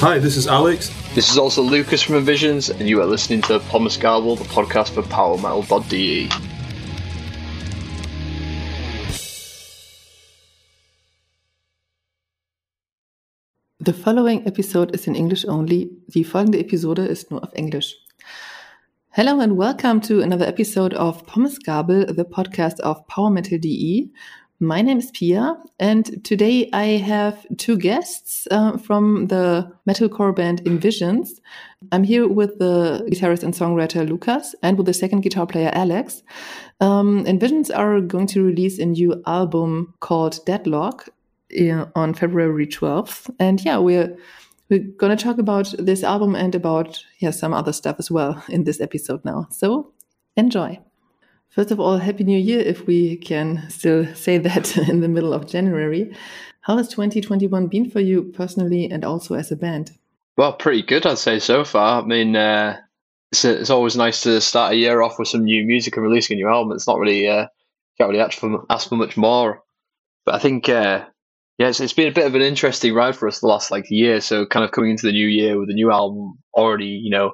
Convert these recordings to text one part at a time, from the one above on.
Hi, this is Alex. This is also Lucas from Envisions, and you are listening to Pommes Gabel, the podcast for PowerMetal.de. The following episode is in English only. Die folgende Episode ist nur auf Englisch. Hello and welcome to another episode of Pommes Gabel, the podcast of Power Metal DE. My name is Pia, and today I have two guests uh, from the metalcore band Envisions. I'm here with the guitarist and songwriter Lucas and with the second guitar player Alex. Um, Envisions are going to release a new album called Deadlock uh, on February 12th, and yeah, we're we're going to talk about this album and about yeah some other stuff as well in this episode now. So enjoy. First of all, Happy New Year, if we can still say that in the middle of January. How has 2021 been for you personally and also as a band? Well, pretty good, I'd say so far. I mean, uh, it's, it's always nice to start a year off with some new music and releasing a new album. It's not really, uh, can't really ask for, ask for much more. But I think, uh, yeah, it's, it's been a bit of an interesting ride for us the last like year. So, kind of coming into the new year with a new album already, you know,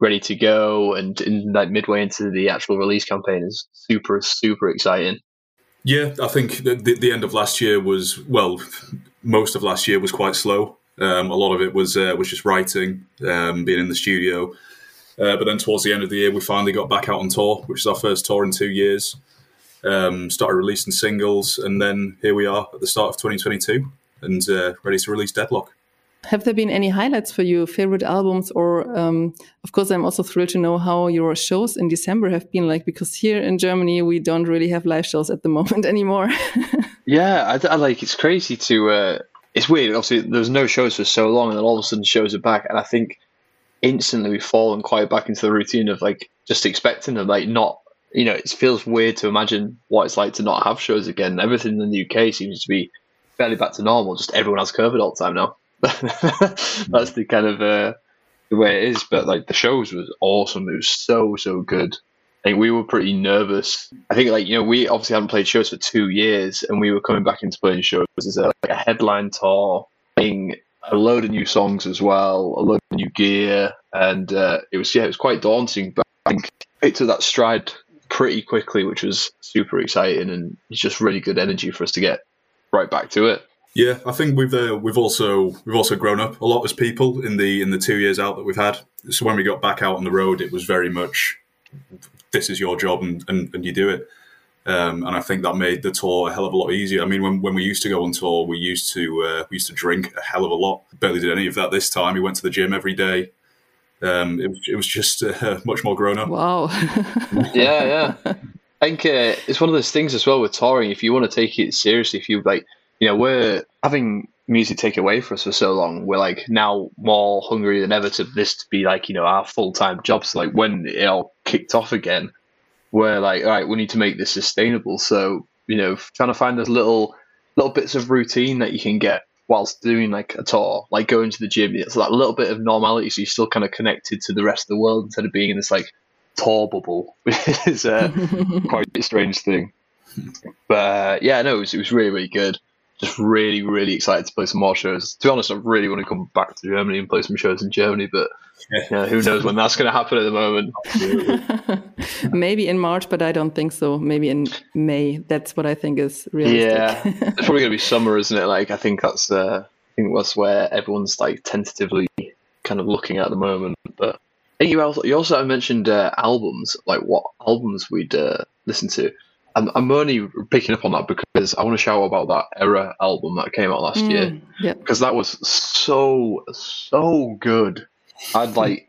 ready to go and in like midway into the actual release campaign is super super exciting. Yeah i think the, the end of last year was well most of last year was quite slow. Um, a lot of it was uh, was just writing um, being in the studio. Uh, but then towards the end of the year we finally got back out on tour which is our first tour in two years. Um, started releasing singles and then here we are at the start of 2022 and uh, ready to release deadlock have there been any highlights for you, favorite albums, or um, of course, I'm also thrilled to know how your shows in December have been like because here in Germany we don't really have live shows at the moment anymore. yeah, I, I, like it's crazy to. Uh, it's weird. Obviously, there was no shows for so long, and then all of a sudden shows are back, and I think instantly we've fallen quite back into the routine of like just expecting them, like not. You know, it feels weird to imagine what it's like to not have shows again. Everything in the UK seems to be fairly back to normal. Just everyone has COVID all the time now. that's the kind of uh, the way it is. But like the shows was awesome. It was so so good. I think we were pretty nervous. I think like you know we obviously hadn't played shows for two years, and we were coming back into playing shows as a, like a headline tour, playing a load of new songs as well, a load of new gear, and uh, it was yeah it was quite daunting. But I think it took that stride pretty quickly, which was super exciting, and it's just really good energy for us to get right back to it. Yeah, I think we've uh, we've also we've also grown up a lot as people in the in the two years out that we've had. So when we got back out on the road, it was very much this is your job and, and, and you do it. Um, and I think that made the tour a hell of a lot easier. I mean, when, when we used to go on tour, we used to uh, we used to drink a hell of a lot. Barely did any of that this time. We went to the gym every day. Um, it, it was just uh, much more grown up. Wow. yeah, yeah. I think uh, it's one of those things as well with touring. If you want to take it seriously, if you like you know, we're having music take away for us for so long. We're like now more hungry than ever to this to be like, you know, our full time jobs. Like when it all kicked off again, we're like, all right, we need to make this sustainable. So, you know, trying to find those little little bits of routine that you can get whilst doing like a tour, like going to the gym. It's that little bit of normality, so you're still kind of connected to the rest of the world instead of being in this like tour bubble, which is uh, quite a strange thing. But uh, yeah, no, it was, it was really really good just really, really excited to play some more shows. To be honest, I really want to come back to Germany and play some shows in Germany, but yeah, who knows when that's going to happen at the moment. Maybe in March, but I don't think so. Maybe in May. That's what I think is realistic. Yeah, it's probably going to be summer, isn't it? Like I think that's uh, I think that's where everyone's like tentatively kind of looking at the moment. But you also you also mentioned uh, albums, like what albums we'd uh, listen to. I'm, I'm only picking up on that because I want to shout about that Era album that came out last mm, year. Yeah. Because that was so, so good. I'd like.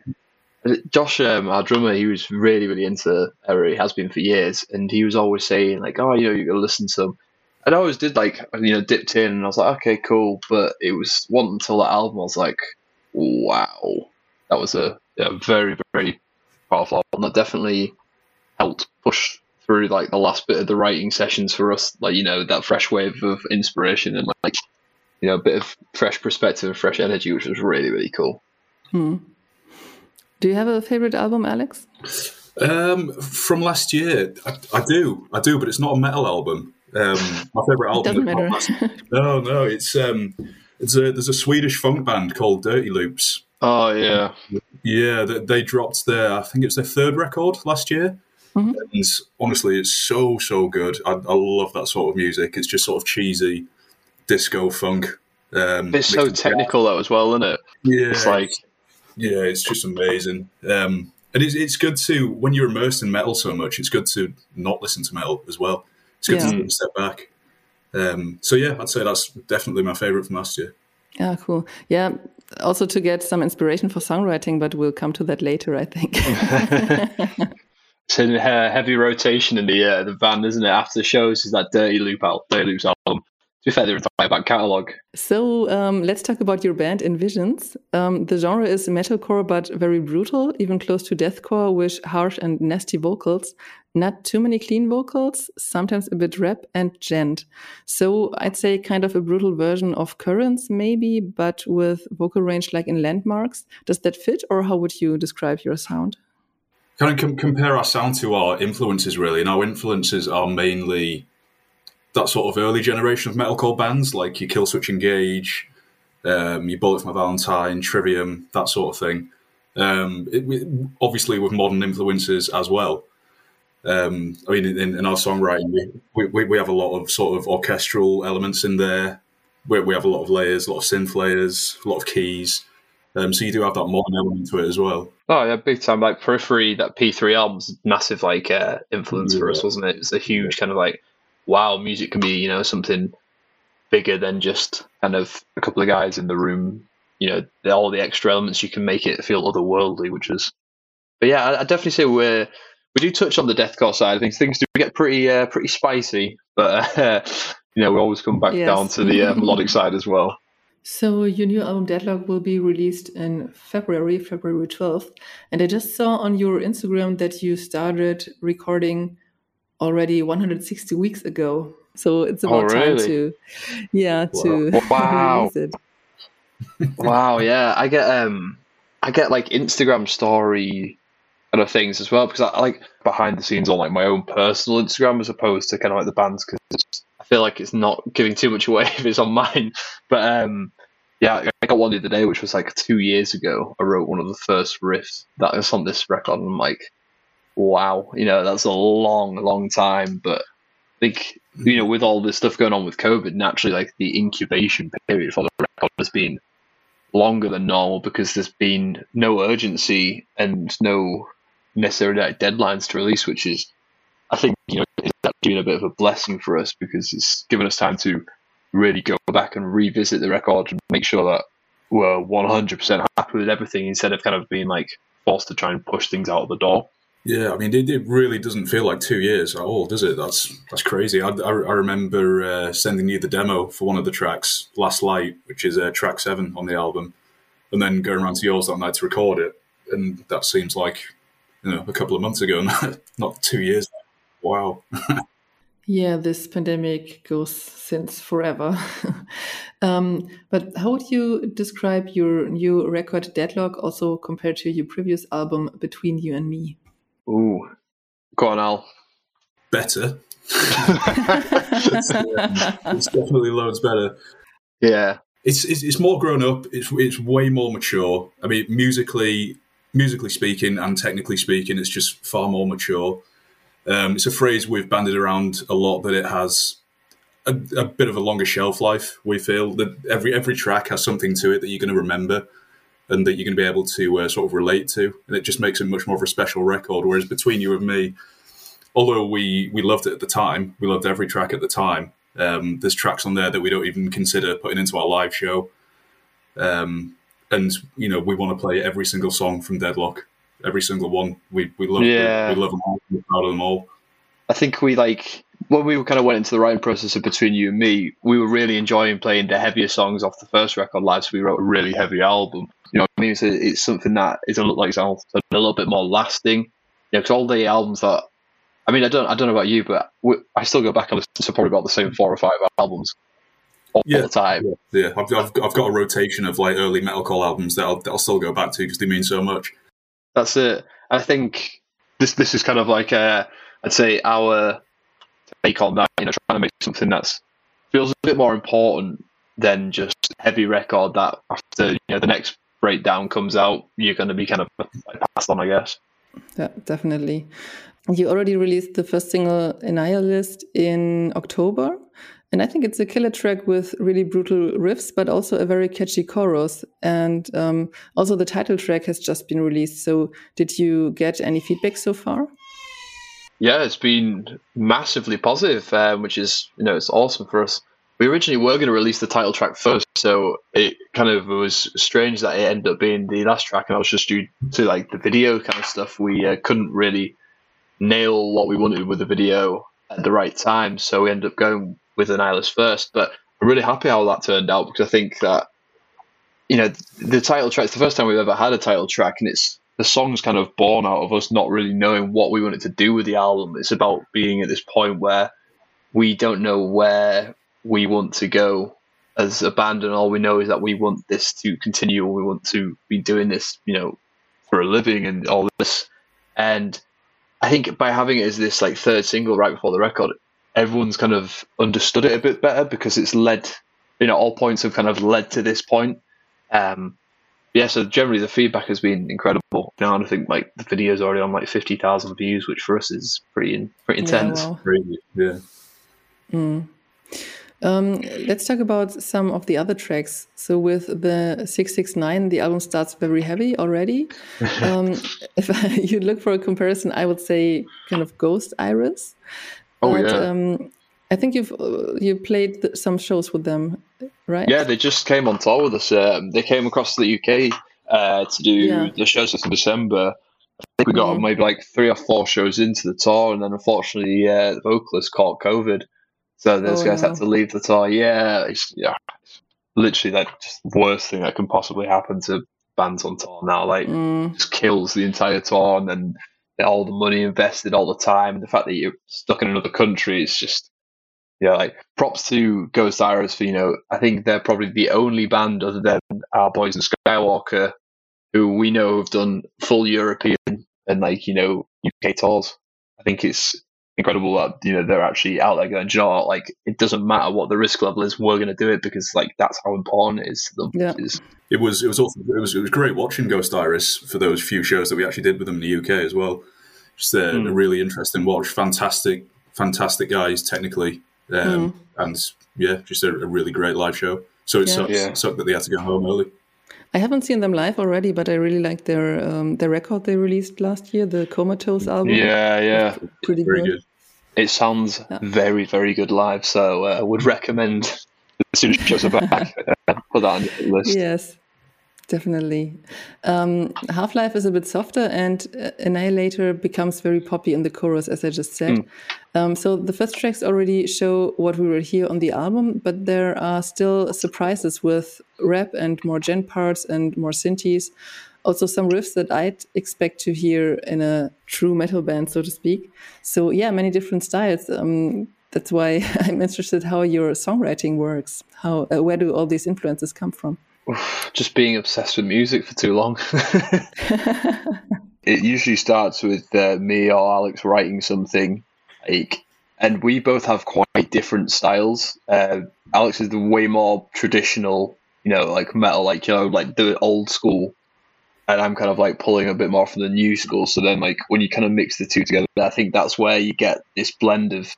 Josh, um, our drummer, he was really, really into Era. He has been for years, and he was always saying like, "Oh, you know, you got to listen to them." And I always did like, you know, dipped in, and I was like, "Okay, cool." But it was one until that album, I was like, "Wow, that was a, a very, very powerful album." That definitely helped push through like the last bit of the writing sessions for us, like you know that fresh wave of inspiration and like you know a bit of fresh perspective and fresh energy, which was really really cool. Hmm. Do you have a favorite album, Alex? Um, from last year, I, I, do, I do, but it's not a metal album. Um, my favorite album. Doesn't matter. No, no, it's um, it's a there's a Swedish funk band called Dirty Loops. Oh yeah, Yeah, they, they dropped their I think it's their third record last year, Mhm. and honestly, it's so so good. I, I love that sort of music. It's just sort of cheesy disco funk. Um, it's so mixed with technical though as well, isn't it? Yeah, It's like yeah, it's just amazing. Um, and it's, it's good to when you're immersed in metal so much. It's good to not listen to metal as well. It's good Yeah. to step back. Um, so yeah, I'd say that's definitely my favorite from last year. Yeah, cool. Yeah, also to get some inspiration for songwriting, but we'll come to that later, I think. it's in heavy rotation in the uh, the van, isn't it? After the shows, is that Dirty Loop out, Dirty Loops album. To be fair, they're a back catalogue. so um, let's talk about your band Envisions. Um, the genre is metalcore, but very brutal, even close to deathcore, with harsh and nasty vocals. Not too many clean vocals, sometimes a bit rap and djent. So I'd say kind of a brutal version of Currents, maybe, but with vocal range like in Landmarks. Does that fit, or how would you describe your sound? Kind of com- compare our sound to our influences, really, and our influences are mainly that sort of early generation of metalcore bands, like your Killswitch Engage, um, your Bullet for My Valentine, Trivium, that sort of thing. Um, it, we, obviously, with modern influences as well. Um, I mean, in, in our songwriting, we, we, we have a lot of sort of orchestral elements in there. We, we have a lot of layers, a lot of synth layers, a lot of keys. Um, so you do have that modern element to it as well. Oh yeah, big time. Like Periphery, that P3 album's massive like uh, influence for us, wasn't it? It's a huge kind of like, wow, music can be you know something bigger than just kind of a couple of guys in the room. You know, the- all the extra elements you can make it feel otherworldly, which is. But yeah, I, I definitely say we're we do touch on the deathcore side of things. Things do get pretty uh, pretty spicy, but uh, you know we always come back Yes. down to the uh, melodic side as well. So your new album Deadlock will be released in February, February 12th. And I just saw on your Instagram that you started recording already 160 weeks ago. So it's Oh, about time to yeah, to Wow. release it. wow, yeah, I get um, I get like Instagram story kind of things as well because I, I like behind the scenes on like my own personal Instagram as opposed to kind of like the bands because feel like it's not giving too much away if it's on mine. But um, yeah, I got one the other day which was like two years ago. I wrote one of the first riffs that was on this record, and I'm like, wow, you know, that's a long, long time, but. I think you know, with all this stuff going on with COVID, naturally, like the incubation period for the record has been longer than normal because there's been no urgency and no necessarily deadlines to release, which is, I think, you know, been a bit of a blessing for us because it's given us time to really go back and revisit the record and make sure that we're 100% happy with everything instead of kind of being like forced to try and push things out of the door. Yeah, I mean, it, it really doesn't feel like two years at all, does it? That's that's crazy. I, I, I remember uh, sending you the demo for one of the tracks, Last Light, which is uh, track seven on the album, and then going around to yours that night to record it, and that seems like you know a couple of months ago, not, not two years. Wow. Yeah, this pandemic goes since forever. um, but how would you describe your new record Deadlock also compared to your previous album Between You and Me? Ooh. Go on, Al. Better. it's, um, it's definitely loads better. Yeah. it's, it's it's more grown up. It's it's way more mature. I mean, musically, musically speaking, and technically speaking, it's just far more mature. Um, it's a phrase we've banded around a lot that it has a, a bit of a longer shelf life. We feel that every every track has something to it that you're going to remember and that you're going to be able to uh, sort of relate to, and it just makes it much more of a special record. Whereas between you and me, although we we loved it at the time, we loved every track at the time. Um, there's tracks on there that we don't even consider putting into our live show, um, and you know we want to play every single song from Deadlock, every single one. We we love Yeah. we love them all. We're proud of them all. I think we like when we kind of went into the writing process of between you and me, we were really enjoying playing the heavier songs off the first record live. So we wrote a really heavy album. You know, what I mean, it's, it's something that is a little like a little bit more lasting. You know, because all the albums that I mean, I don't, I don't know about you, but we, I still go back and listen to probably about the same four or five albums all Yeah. the time. Yeah, I've, I've, I've got a rotation of like early metalcore albums that I'll, that I'll still go back to because they mean so much. That's it. I think this this is kind of like uh, I'd say our take on that. You know, trying to make something that's feels a bit more important than just heavy record that after you know the next breakdown comes out, you're going to be kind of passed on, I guess. Yeah, definitely. You already released the first single Annihilist in October. And I think it's a killer track with really brutal riffs, but also a very catchy chorus. And um, also, the title track has just been released. So, did you get any feedback so far? Yeah, it's been massively positive, um, which is you know it's awesome for us. We originally were going to release the title track first, so it kind of was strange that it ended up being the last track, and I was just due to like the video kind of stuff. We uh, couldn't really nail what we wanted with the video at the right time, so we ended up going with an Annihilist first. But I'm really happy how that turned out because I think that you know the title track. It's the first time we've ever had a title track, and it's the song's kind of born out of us not really knowing what we wanted to do with the album. It's about being at this point where we don't know where we want to go as a band, and all we know is that we want this to continue, or we want to be doing this, you know, for a living and all this. And I think by having it as this like third single right before the record, everyone's kind of understood it a bit better because it's led, you know, all points have kind of led to this point. Um, yeah, so generally the feedback has been incredible. Now I think like the video's already on like fifty thousand views, which for us is pretty pretty intense. Yeah. Wow. Crazy. Yeah. Mm. Um, let's talk about some of the other tracks. So with the 669, the album starts very heavy already. um, if you look for a comparison, I would say kind of Ghost Iris. Oh but, yeah. Um, I think you've uh, you played some shows with them, right? Yeah, they just came on tour with us. Um, they came across to the UK uh, to do yeah. the shows in December. I think we got mm-hmm. maybe like three or four shows into the tour, and then unfortunately, uh, the vocalist caught COVID. So those oh, guys no. had to leave the tour. Yeah, it's, yeah, it's literally like just worst thing that can possibly happen to bands on tour now. Like, mm. just kills the entire tour, and then all the money invested, all the time, and the fact that you're stuck in another country is just. Yeah, like props to Ghost Iris for you know. I think they're probably the only band other than our boys in Skywalker who we know have done full European and like you know UK tours. I think it's incredible that you know they're actually out there going, you know what? like it doesn't matter what the risk level is, we're going to do it because like that's how important it is to them. Yeah. It was it was also it was it was great watching Ghost Iris for those few shows that we actually did with them in the UK as well. Just a, mm. a really interesting watch. Fantastic, fantastic guys technically, um, mm. and yeah, just a, a, really great live show. So it yeah. sucked, yeah. sucked that they had to go home early. I haven't seen them live already, but I really like their um, their record they released last year, the Comatose album. Yeah, yeah, pretty good. good. It sounds yeah. very, very good live. So uh, I would recommend as soon as shows are back, uh, put that on the list. Yes, definitely. Um, Half Life is a bit softer, and uh, Annihilator becomes very poppy in the chorus, as I just said. Mm. Um, so the first tracks already show what we will hear on the album, but there are still surprises with rap and more djent parts and more synthes. Also, some riffs that I'd expect to hear in a true metal band, so to speak. So, yeah, many different styles. Um, that's why I'm interested how your songwriting works. How uh, where do all these influences come from? Just being obsessed with music for too long. it usually starts with uh, me or Alex writing something like and we both have quite different styles. Uh, Alex is the way more traditional, you know, like metal, like you know, like the old school, and I'm kind of like pulling a bit more from the new school. So then, like when you kind of mix the two together, I think that's where you get this blend of.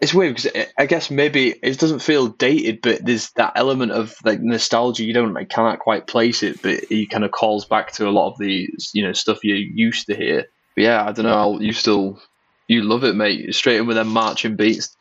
It's weird because I guess maybe it doesn't feel dated, but there's that element of like nostalgia. You don't, I cannot quite place it, but it kind of calls back to a lot of the you know stuff you used to hear. But yeah, I don't know. You still you love it, mate. Straight in with them marching beats.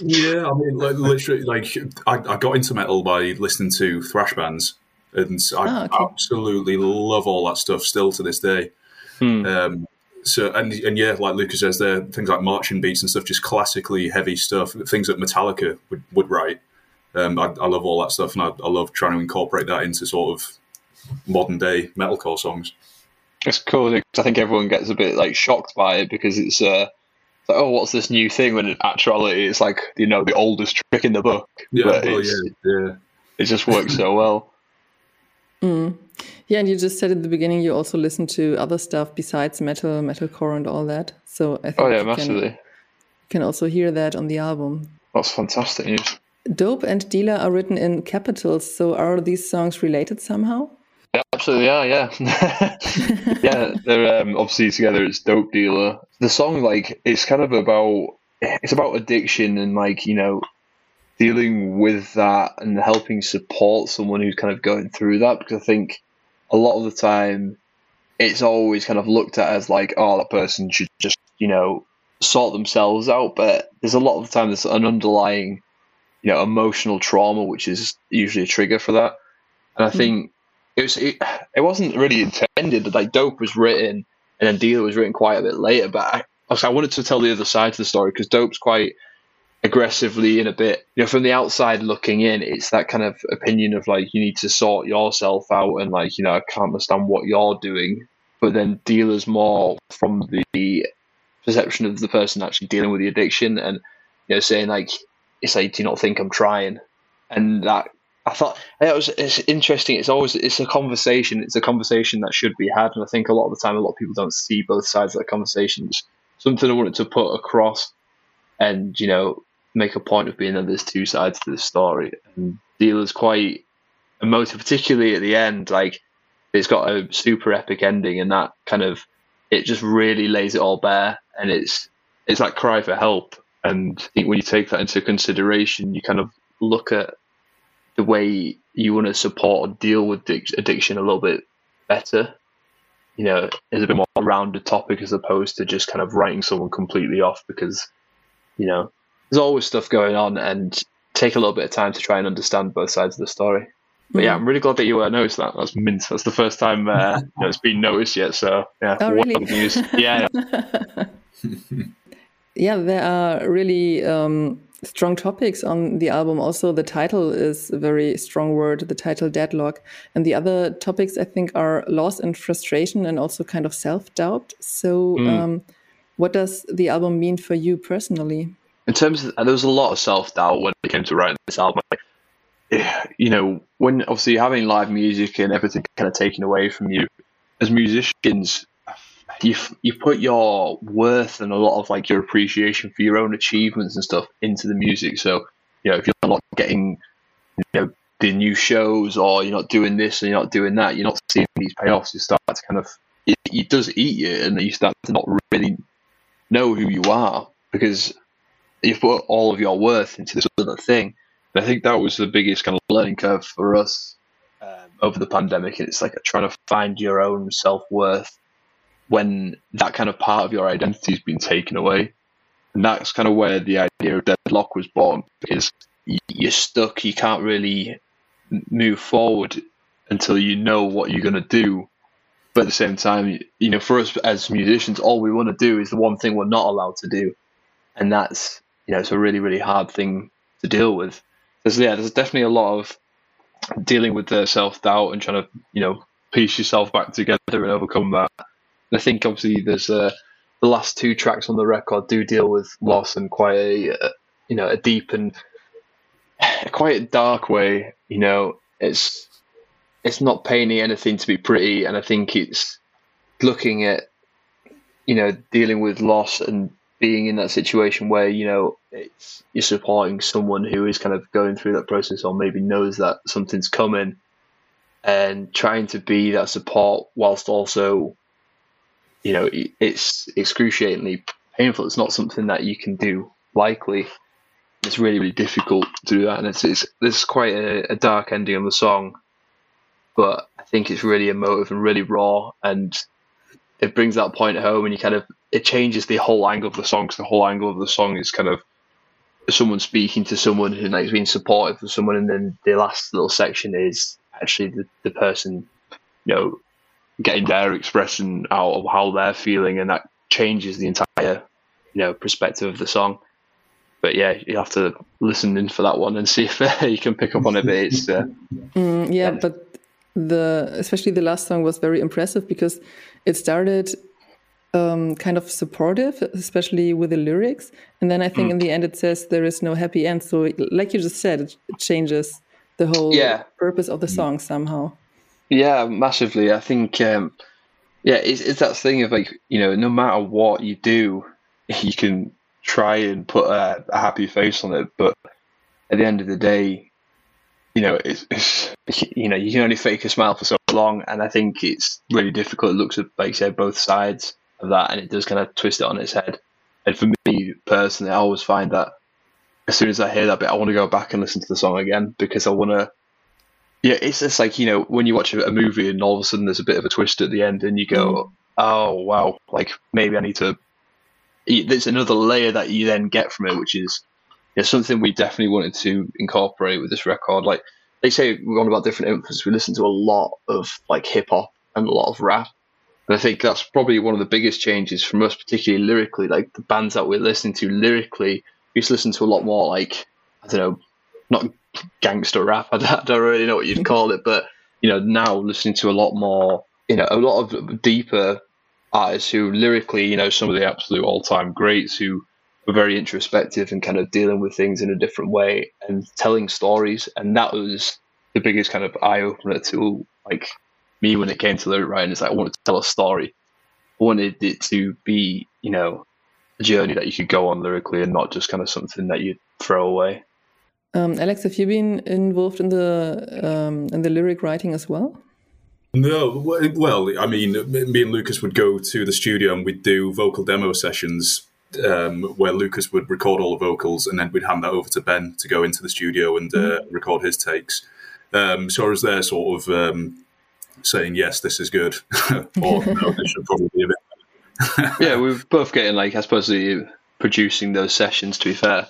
Yeah, I mean, like, literally, like I, I, got into metal by listening to thrash bands, and I oh, okay. absolutely love all that stuff still to this day. Hmm. Um, so and and yeah, like Lucas says, there things like marching beats and stuff, just classically heavy stuff, things that Metallica would, would write. Um, I, I, love all that stuff, and I, I love trying to incorporate that into sort of modern day metalcore songs. It's cool because I think everyone gets a bit like shocked by it because it's uh, like, oh, what's this new thing? When in actuality, it's like you know the oldest trick in the book. Yeah, well, yeah, yeah. It just works so well. Mm. Yeah, and you just said at the beginning you also listen to other stuff besides metal, metalcore, and all that. So I think oh yeah, massively. You can also hear that on the album. That's fantastic news. Dope and Dealer are written in capitals, so are these songs related somehow? Yeah, absolutely are, yeah. yeah, they're um, obviously together it's Dope Dealer. The song, like, it's kind of about, it's about addiction and, like, you know, dealing with that and helping support someone who's kind of going through that because I think a lot of the time it's always kind of looked at as like, oh, that person should just, you know, sort themselves out. But there's a lot of the time there's an underlying, you know, emotional trauma, which is usually a trigger for that. And I hmm. think it was it, it wasn't really intended. that Like Dope was written and then Dealer was written quite a bit later. But I, I wanted to tell the other side to the story because Dope's quite aggressively and a bit you know from the outside looking in it's that kind of opinion of like you need to sort yourself out and like you know i can't understand what you're doing. But then dealers more from the perception of the person actually dealing with the addiction and you know saying like it's like do you not think i'm trying? And that i thought it was it's interesting. It's always it's a conversation. It's a conversation that should be had. And i think a lot of the time a lot of people don't see both sides of that conversation. It's something i wanted to put across. And you know make a point of being that there's two sides to the story. And Dealer's quite emotive, particularly at the end. Like it's got a super epic ending, and that kind of it just really lays it all bare. And it's it's like cry for help. And I think when you take that into consideration, you kind of look at the way you want to support or deal with addiction a little bit better. You know, is a bit more rounded topic as opposed to just kind of writing someone completely off because, you know, there's always stuff going on and take a little bit of time to try and understand both sides of the story. But yeah, mm. I'm really glad that you uh, noticed that. That's mint. That's the first time uh, you know, it's been noticed yet. So yeah, oh, really? news. Yeah. yeah, there are really um, strong topics on the album. Also, the title is a very strong word. The title "Deadlock," and the other topics I think are loss and frustration, and also kind of self doubt. So, mm. um, what does the album mean for you personally? In terms of, there was a lot of self doubt when it came to writing this album. Eh, you know, when obviously having live music and everything kind of taken away from you, as musicians, you you put your worth and a lot of like your appreciation for your own achievements and stuff into the music. So you know, if you're not getting you know the new shows or you're not doing this and you're not doing that, you're not seeing these payoffs. You start to kind of it, it does eat you, and you start to not really know who you are because you've put all of your worth into this other thing. And I think that was the biggest kind of learning curve for us um, over the pandemic. It's like trying to find your own self worth when that kind of part of your identity has been taken away. And that's kind of where the idea of deadlock was born because you're stuck, you can't really move forward until you know what you're going to do. But at the same time, you know, for us as musicians, all we want to do is the one thing we're not allowed to do, and that's you know, it's a really, really hard thing to deal with. There's, yeah, there's definitely a lot of dealing with the self doubt and trying to, you know, piece yourself back together and overcome that. And I think obviously there's uh, the last two tracks on the record do deal with loss in quite a, uh, you know, a deep and quite a dark way. You know, it's it's not painting anything to be pretty, and I think it's looking at, you know, dealing with loss and being in that situation where you know it's you're supporting someone who is kind of going through that process or maybe knows that something's coming and trying to be that support whilst also you know it's excruciatingly painful. It's not something that you can do likely it's really really difficult to do that and it's, it's there's quite a, a dark ending on the song but i think it's really emotive and really raw and it brings that point home and you kind of it changes the whole angle of the song because the whole angle of the song is kind of someone speaking to someone who like being supportive of someone and then the last little section is actually the, the person you know getting their expression out of how they're feeling and that changes the entire you know perspective of the song. But yeah you have to listen in for that one and see if uh, you can pick up on it but it's uh, mm, yeah. but the especially the last song was very impressive because it started um, kind of supportive, especially with the lyrics, and then I think mm. in the end it says there is no happy end. So, like you just said, it, changes the whole yeah. purpose of the song somehow. Yeah, massively. I think, um, yeah, it's, it's that thing of like you know, no matter what you do, you can try and put a, a happy face on it, but at the end of the day, you know, it's, it's, you know you can only fake a smile for so long, and I think it's really difficult. It looks at like you said both sides of that, and it does kind of twist it on its head. And for me personally, I always find that as soon as I hear that bit, I want to go back and listen to the song again because I want to. Yeah, it's just like you know when you watch a movie and all of a sudden there's a bit of a twist at the end, and you go, mm. "Oh wow!" Like maybe I need to. There's another layer that you then get from it, which is you know, something we definitely wanted to incorporate with this record. Like they say, we're on about different influences. We listen to a lot of like hip hop and a lot of rap, and I think that's probably one of the biggest changes from us, particularly lyrically. Like the bands that we're listening to lyrically we used to listen to a lot more like I don't know, not gangster rap. I don't, I don't really know what you'd mm-hmm. call it, but you know now listening to a lot more, you know, a lot of deeper artists who lyrically, you know, some of the absolute all-time greats who were very introspective and kind of dealing with things in a different way and telling stories, and that was the biggest kind of eye opener to like me when it came to lyric writing. Is like I wanted to tell a story. I wanted it to be, you know, a journey that you could go on lyrically and not just kind of something that you throw away. Um, Alex, have you been involved in the um, in the lyric writing as well? No, well, I mean, me and Lucas would go to the studio and we'd do vocal demo sessions um, where Lucas would record all the vocals and then we'd hand that over to Ben to go into the studio and uh, mm-hmm. record his takes. Um, so I was there sort of um, saying, yes, this is good, or no, this should probably be a bit yeah, we are both getting like I suppose the producing those sessions. To be fair,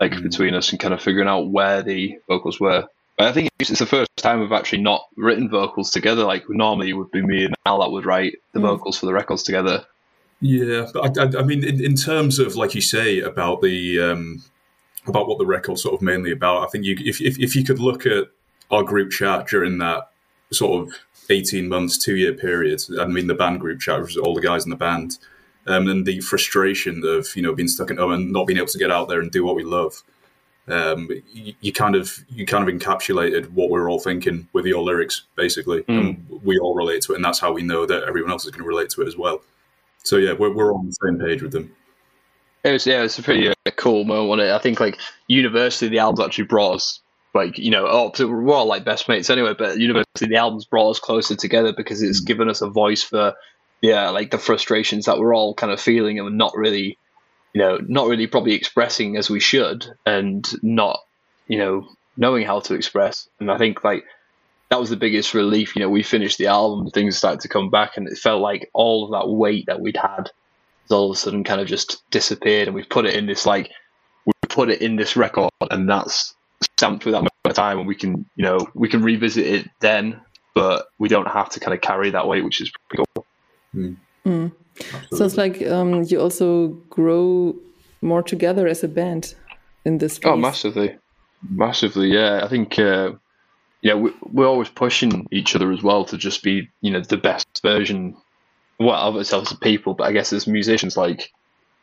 like mm. between us and kind of figuring out where the vocals were. But I think it's, the first time we've actually not written vocals together. Like normally it would be me and Al that would write the mm. vocals for the records together. Yeah, but I, I mean, in, in, terms of like you say about the um, about what the record's sort of mainly about, I think you if, if if you could look at our group chat during that sort of 18 months, two year period. I mean, the band group chat was all the guys in the band. Um, and the frustration of, you know, being stuck at home and not being able to get out there and do what we love. Um, you, you, kind of you kind of encapsulated what we are all thinking with your lyrics, basically, mm. and we all relate to it, and that's how we know that everyone else is going to relate to it as well. So yeah, we're we're on the same page with them. It was yeah, it's a pretty uh, cool moment. I think like universally, the album actually brought us like you know, oh, we're all like best mates anyway. But University, the album's brought us closer together because it's mm. given us a voice for yeah, like the frustrations that we're all kind of feeling and we're not really, you know, not really probably expressing as we should, and not you know knowing how to express. And I think like that was the biggest relief. You know, we finished the album, things started to come back, and it felt like all of that weight that we'd had is all of a sudden kind of just disappeared, and we put it in this like we put it in this record, and that's stamped with that much time, and we can you know we can revisit it then, but we don't have to kind of carry that weight, which is pretty cool. Mm. Mm. So it's like um, you also grow more together as a band in this. Oh, massively, massively. Yeah, I think. Uh, yeah, we, we're always pushing each other as well to just be, you know, the best version, well, of ourselves as people. But I guess as musicians, like,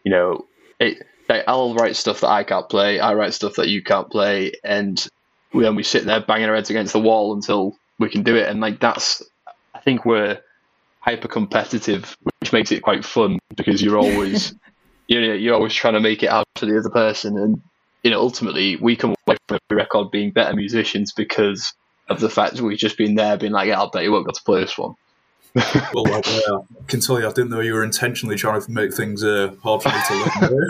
you know, it, like I'll write stuff that I can't play. I write stuff that you can't play, and we, then we sit there banging our heads against the wall until we can do it. And like that's, I think we're hyper competitive, which makes it quite fun because you're always, you know, you're always trying to make it out to the other person, and you know, ultimately we come away from every record being better musicians because of the fact that we've just been there, being like, yeah, I'll bet you won't get to play this one well, like, uh, I can tell you, I didn't know you were intentionally trying to make things uh, hard for me to learn.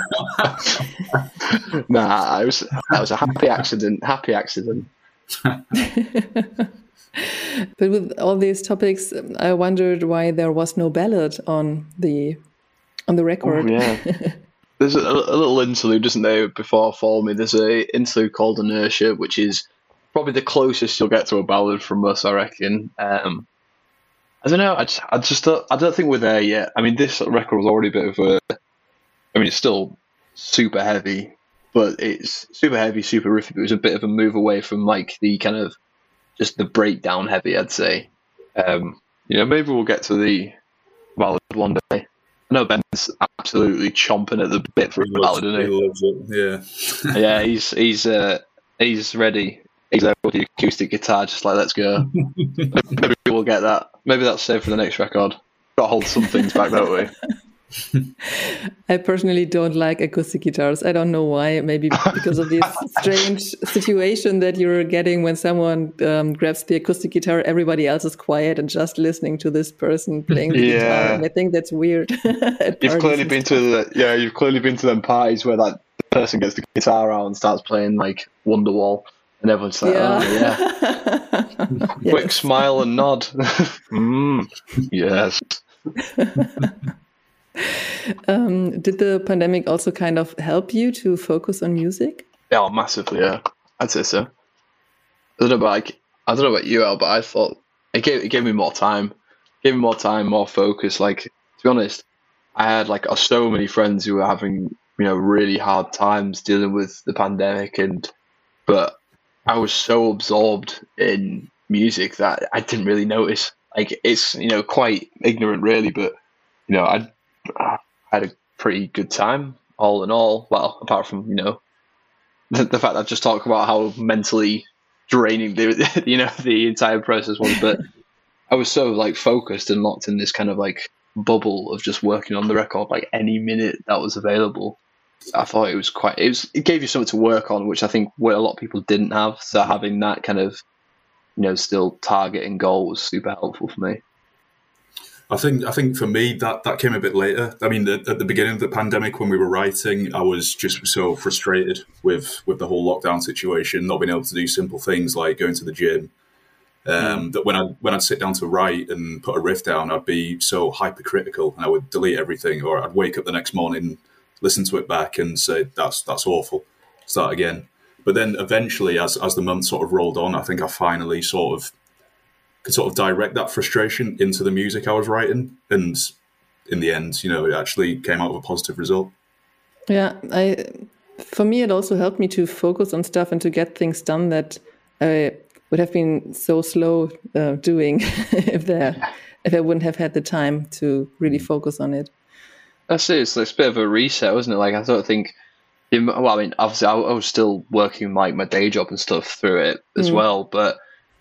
nah, it was that was a happy accident. Happy accident. but with all these topics, I wondered why there was no ballad on the on the record. Oh, yeah. There's a, a, little interlude, isn't there, before Follow Me? There's a interlude called Inertia, which is probably the closest you'll get to a ballad from us, I reckon. Um, I don't know. I just, I just don't, I don't think we're there yet. I mean, this record was already a bit of a. I mean, it's still super heavy, but it's super heavy, super riffy. But it was a bit of a move away from like the kind of just the breakdown heavy. I'd say. Um, you know, maybe we'll get to the ballad one day. I know Ben's absolutely chomping at the bit for a ballad, isn't he? he loves it. Yeah. yeah, he's he's uh, he's ready. He's there with the acoustic guitar, just like let's go. maybe we'll get that. Maybe that's saved for the next record. Got to hold some things back, don't we? I personally don't like acoustic guitars. I don't know why. Maybe because of this strange situation that you're getting when someone um, grabs the acoustic guitar, everybody else is quiet and just listening to this person playing the yeah. guitar. And I think that's weird. you've clearly been to the yeah, you've clearly been to them parties where that person gets the guitar out and starts playing like Wonderwall. And everyone's like, yeah. oh, yeah. yes. Quick smile and nod. mm, yes. um, did the pandemic also kind of help you to focus on music? Yeah, massively. Yeah, I'd say so. I don't know about like, I don't know about you, Al, but I thought it gave it gave me more time, it gave me more time, more focus. Like to be honest, I had like so many friends who were having you know really hard times dealing with the pandemic, and but I was so absorbed in music that I didn't really notice. Like it's you know quite ignorant really, but you know I I had a pretty good time all in all. Well, apart from you know the, the fact that I just talked about how mentally draining the you know the entire process was, but I was so like focused and locked in this kind of like bubble of just working on the record like any minute that was available. I thought it was quite it was it gave you something to work on, which I think what a lot of people didn't have. So having that kind of you know still targeting goal was super helpful for me. I think I think for me that that came a bit later. I mean, at, the beginning of the pandemic, when we were writing, I was just so frustrated with with the whole lockdown situation, not being able to do simple things like going to the gym. Um, mm. That when I when I'd sit down to write and put a riff down, I'd be so hypercritical, and I would delete everything, or I'd wake up the next morning, listen to it back, and say that's that's awful, start again. But then eventually, as as the months sort of rolled on, I think I finally sort of could sort of direct that frustration into the music I was writing, and in the end, you know, it actually came out with a positive result. Yeah, I for me it also helped me to focus on stuff and to get things done that I would have been so slow uh, doing if there if I wouldn't have had the time to really focus on it. That's it. It's, it's a bit of a reset, isn't it? Like I sort of think. Well, I mean, obviously, I, I was still working like my day job and stuff through it as mm. well, but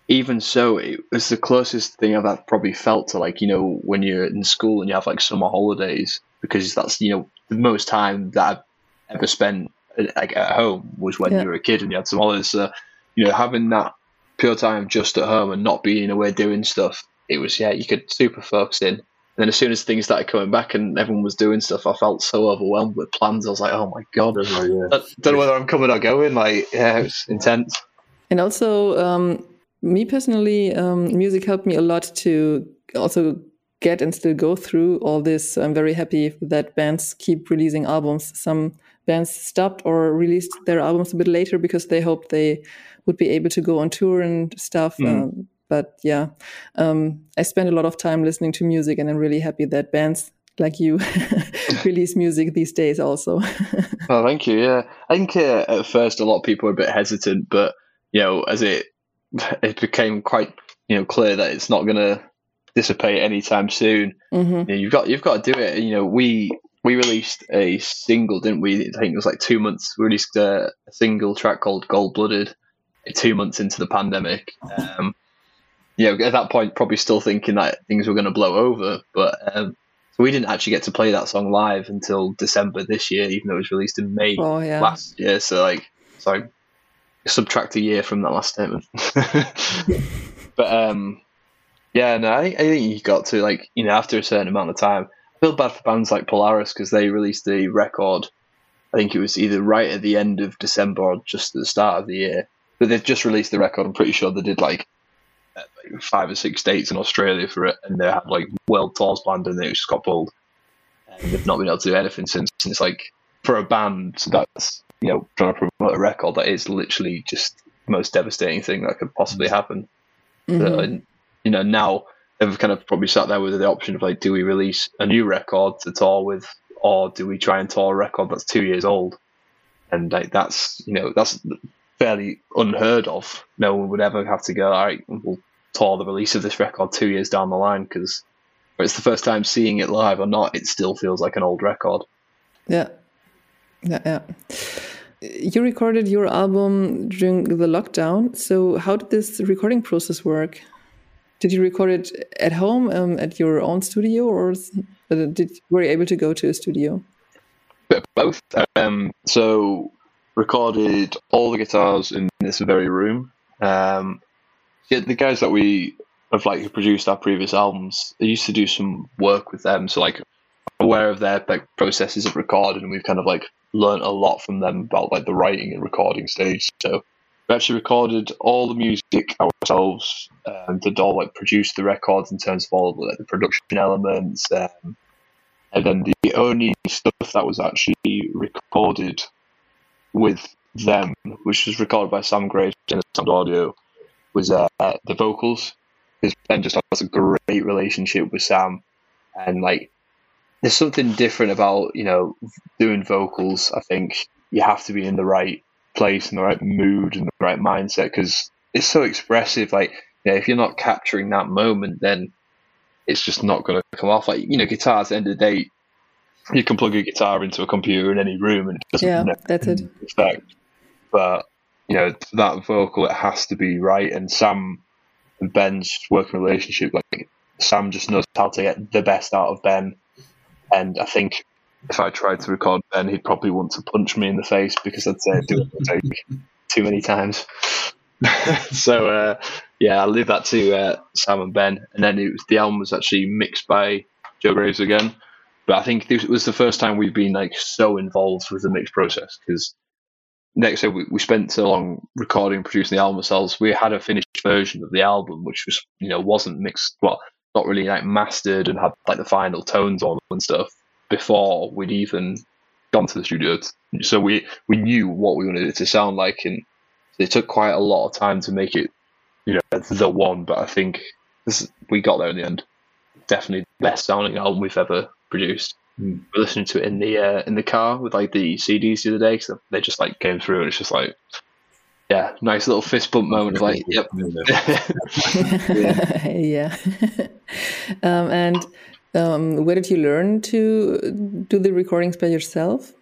even so, it was the closest thing I've probably felt to like you know when you're in school and you have like summer holidays because that's you know the most time that I've ever spent like at home was when yeah. you were a kid and you had some holidays. So you know having that pure time just at home and not being away doing stuff, it was yeah you could super focus in. And then as soon as things started coming back and everyone was doing stuff, I felt so overwhelmed with plans. I was like, oh my god, oh, yeah. I don't know whether I'm coming or going. Like yeah, it was intense. And also. Um me personally, um, music helped me a lot to also get and still go through all this. I'm very happy that bands keep releasing albums. Some bands stopped or released their albums a bit later because they hoped they would be able to go on tour and stuff. Mm. Um, but yeah, um, I spend a lot of time listening to music, and I'm really happy that bands like you release music these days also. oh, thank you. Yeah, I think uh, at first a lot of people were a bit hesitant, but you know, as it it became quite you know clear that it's not going to dissipate anytime soon. Mm-hmm. You know, you've got you've got to do it. You know, we we released a single, didn't we? I think it was like two months. We released a, a single track called "Gold Blooded" two months into the pandemic. Um, you know, at that point, probably still thinking that things were going to blow over, but um, so we didn't actually get to play that song live until December this year, even though it was released in May oh, yeah. last year. So like, so subtract a year from that last statement. but um, yeah, no, I, I think you got to like you know after a certain amount of time. I feel bad for bands like Polaris because they released the record. I think it was either right at the end of December or just at the start of the year. But they've just released the record. I'm pretty sure they did like five or six dates in Australia for it, and they had like world tours planned, and it just got pulled. And they've not been able to do anything since. It's like for a band that's you know, trying to promote a record that is literally just the most devastating thing that could possibly mm-hmm. happen. Mm-hmm. So, and, you know, now they've kind of probably sat there with the option of like, do we release a new record to tour with, or do we try and tour a record that's two years old? And like, that's, you know, that's fairly unheard of. No one would ever have to go, all right, we'll tour the release of this record two years down the line because it's the first time seeing it live or not, it still feels like an old record. Yeah. Yeah, yeah. You recorded your album during the lockdown. So, how did this recording process work? Did you record it at home, um, at your own studio, or? Uh, did were you able to go to a studio? Both. Um, so recorded all the guitars in this very room. Um, yeah, the guys that we have like who produced our previous albums, they used to do some work with them. So like aware of their like processes of recording, and we've kind of like learned a lot from them about like the writing and recording stage. So we actually recorded all the music ourselves and did all like produce the records in terms of all like, the production elements. Um, and then the only stuff that was actually recorded with them, which was recorded by Sam Grace and Sound Audio, was uh, the vocals. Because Ben just has a great relationship with Sam, and like, there's something different about you know doing vocals. I think you have to be in the right place, in the right mood, and the right mindset because it's so expressive. Like, you know, if you're not capturing that moment, then it's just not going to come off. Like, you know, guitars. At the end of the day, you can plug a guitar into a computer in any room, and it doesn't Yeah, you know, that's it. effect. But you know that vocal, it has to be right. And Sam and Ben's working relationship, like Sam just knows how to get the best out of Ben. And I think if I tried to record Ben, he'd probably want to punch me in the face because I'd say do it too many times. so uh, yeah, I'll leave that to uh, Sam and Ben. And then it was the album was actually mixed by Joe Graves again. But I think this was the first time we've been like so involved with the mix process because next year we, we spent so long recording and producing the album ourselves. We had a finished version of the album, which was you know wasn't mixed, well, not really like mastered and had like the final tones on and stuff before we'd even gone to the studio. So we we knew what we wanted it to sound like, and it took quite a lot of time to make it, you know, the one. But I think this, we got there in the end. Definitely the best sounding album we've ever produced. Mm. We're listening to it in the uh, in the car with like the CDs the other day because they just like came through and it's just like, yeah, nice little fist bump moment of like, yep. yeah. um, and um, where did you learn to do the recordings by yourself?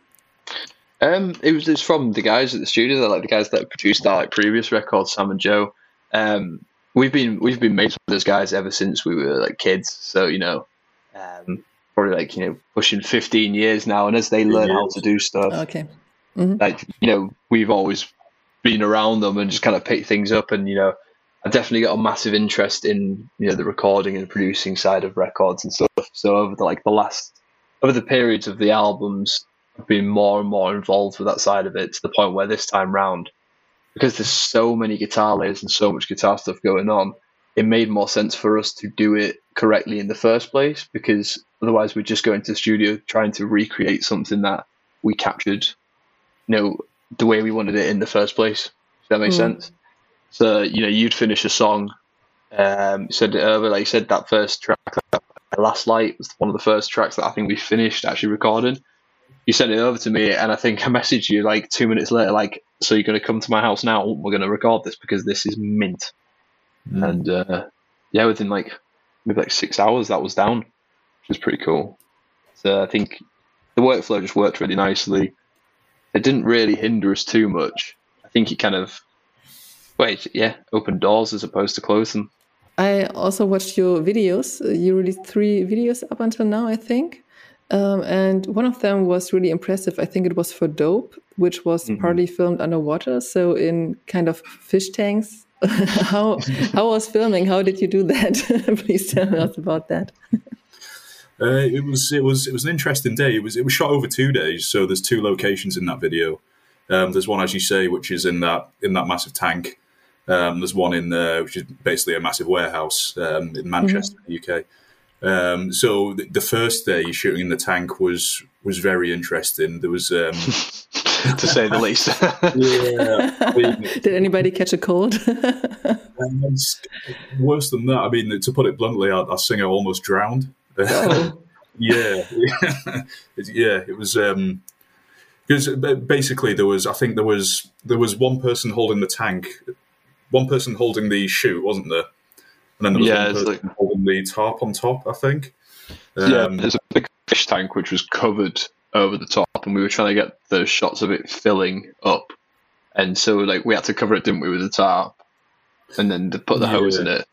Um, it was it's from the guys at the studio, they're like the guys that produced our like previous record, Sam and Joe. Um, we've been we've been mates with those guys ever since we were like kids. So you know, um, probably like you know pushing fifteen years now. And as they learn how to do stuff, Okay. Mm-hmm. like you know, we've always been around them and just kind of picked things up. And you know, I definitely got a massive interest in you know the recording and producing side of records and stuff. So over the like the last over the periods of the albums, I've been more and more involved with that side of it to the point where this time round, because there's so many guitar layers and so much guitar stuff going on, it made more sense for us to do it correctly in the first place because otherwise we'd just go into the studio trying to recreate something that we captured, you know, the way we wanted it in the first place. Does that make Mm. sense? So, you know, you'd finish a song, um, you said it earlier, like you said, that first track, that Last Light was one of the first tracks that I think we finished actually recording. You sent it over to me, and I think I messaged you like two minutes later, like, so you're going to come to my house now? We're going to record this because this is mint. Mm. And uh, yeah, within like maybe like six hours, that was down, which was pretty cool. So I think the workflow just worked really nicely. It didn't really hinder us too much. I think it kind of, wait, yeah, opened doors as opposed to close them. I also watched your videos. You released three videos up until now, I think. Um, and one of them was really impressive. I think it was for Dope, which was partly filmed underwater, so in kind of fish tanks. how how was filming? How did you do that? Please tell us about that. Uh, it was it was it was an interesting day. It was it was shot over two days, so there's two locations in that video. Um, there's one, as you say, which is in that in that massive tank. Um, there's one in there, which is basically a massive warehouse um, in Manchester, UK. Um, so the, the first day shooting in the tank was was very interesting. There was um, to say the least. yeah, I mean, Did anybody catch a cold? Um, worse than that. I mean, to put it bluntly, our, our singer almost drowned. Oh. yeah, yeah. It was um, because basically there was. I think there was there was one person holding the tank, one person holding the chute, wasn't there? And then there was Yeah, one it's person holding the tarp on top. I think. yeah, Um, there's a big fish tank which was covered over the top, and we were trying to get the shots of it filling up, and so like we had to cover it, didn't we, with a tarp, and then to put the hose in it.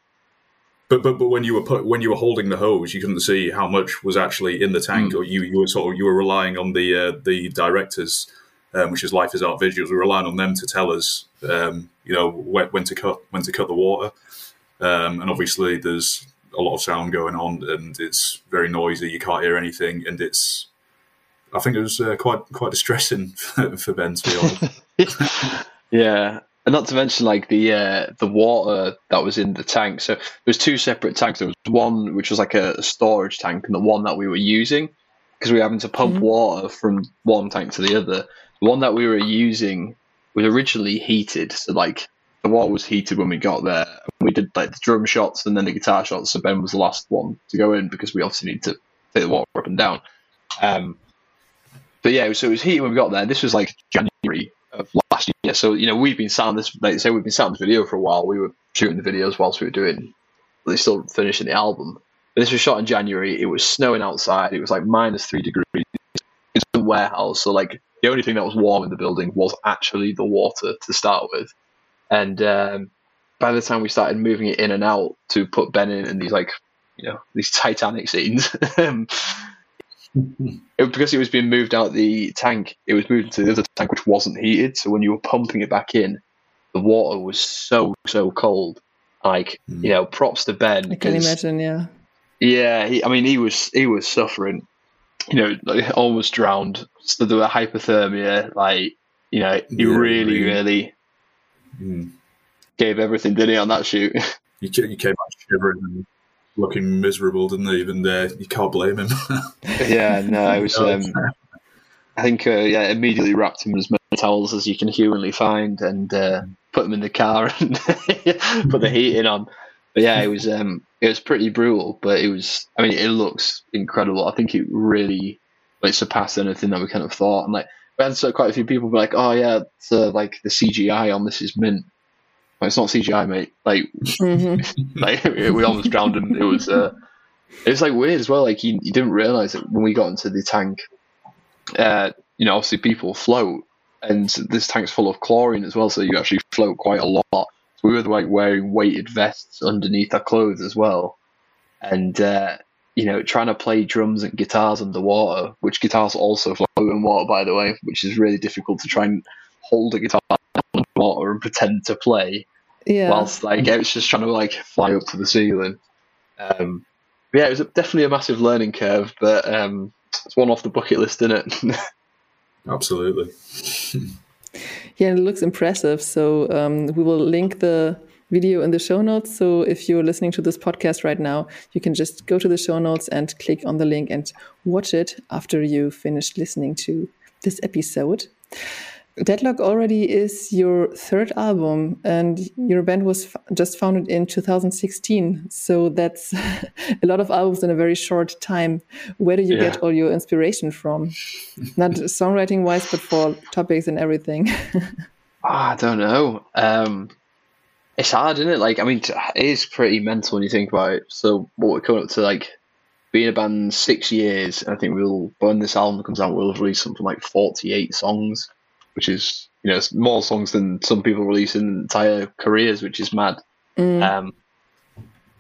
but but but when you were put, when you were holding the hose, you couldn't see how much was actually in the tank, Mm. or you you were sort of you were relying on the uh, the directors, um, which is Life is Art Visuals. We were relying on them to tell us, um, you know, when, when to cut when to cut the water, um, and obviously there's a lot of sound going on, and it's very noisy. You can't hear anything, and it's. I think it was uh, quite quite distressing for, for Ben to be honest. Yeah, and not to mention like the uh, the water that was in the tank. So there was two separate tanks. There was one which was like a storage tank, and the one that we were using because we were having to pump Mhm. water from one tank to the other. The one that we were using was originally heated, so like the water was heated when we got there. We did like the drum shots and then the guitar shots. So Ben was the last one to go in because we obviously need to take the water up and down. Um, but yeah, so it was heated when we got there. This was like January of last year. So you know we've been sat on this, like say, we've been sat on this video for a while. We were shooting the videos whilst we were doing, they still finishing the album. But this was shot in January. It was snowing outside. It was like minus three degrees. It's a warehouse, so like the only thing that was warm in the building was actually the water to start with. And um, by the time we started moving it in and out to put Ben in and these like you know these Titanic scenes. um, it, because it was being moved out the tank, it was moved to the other tank, which wasn't heated. So when you were pumping it back in, the water was so so cold. Like Mm. you know, props to Ben. I can 'cause- imagine, yeah. Yeah, he, I mean, he was he was suffering. You know, like, almost drowned. So there were hypothermia. Like you know, he Yeah, really really. Mm. gave everything, didn't he, on that shoot? You came out shivering and looking miserable, didn't you? And uh, you can't blame him. yeah, no, it was. Um, I think, uh, yeah, immediately wrapped him in as many towels as you can humanly find, and uh, put them in the car and put the heating on. But yeah, it was um, it was pretty brutal, but it was. I mean, it looks incredible. I think it really like surpassed anything that we kind of thought. And like, had so quite a few people be like, "Oh yeah, it's, uh, like the CGI on this is mint." Well, it's not CGI, mate. Like, hmm like we almost drowned and It was uh, it was like weird as well. Like you, you didn't realize that when we got into the tank, uh, you know, obviously people float, and this tank's full of chlorine as well, so you actually float quite a lot. So we were like wearing weighted vests underneath our clothes as well, and uh, you know, trying to play drums and guitars underwater, which guitars also float in water, by the way, which is really difficult to try and hold a guitar underwater and pretend to play Yeah. whilst like it was just trying to like fly up to the ceiling. Um, yeah, it was a, definitely a massive learning curve, but um, it's one off the bucket list, isn't it? Absolutely. Yeah, it looks impressive. So um, we will link the video in the show notes. So if you're listening to this podcast right now, you can just go to the show notes and click on the link and watch it after you finish listening to this episode. Deadlock already is your third album, and your band was f- just founded in 2016. So that's a lot of albums in a very short time. Where do you Yeah. get all your inspiration from? Not songwriting wise, but for topics and everything. Ah, I don't know. Um, it's hard, isn't it? Like, I mean, it is pretty mental when you think about it. So, what we're coming up to, like, being a band six years, and I think we'll, when this album comes out, we'll have released something like 48 songs, which is, you know, it's more songs than some people release in entire careers, which is mad. Mm. Um,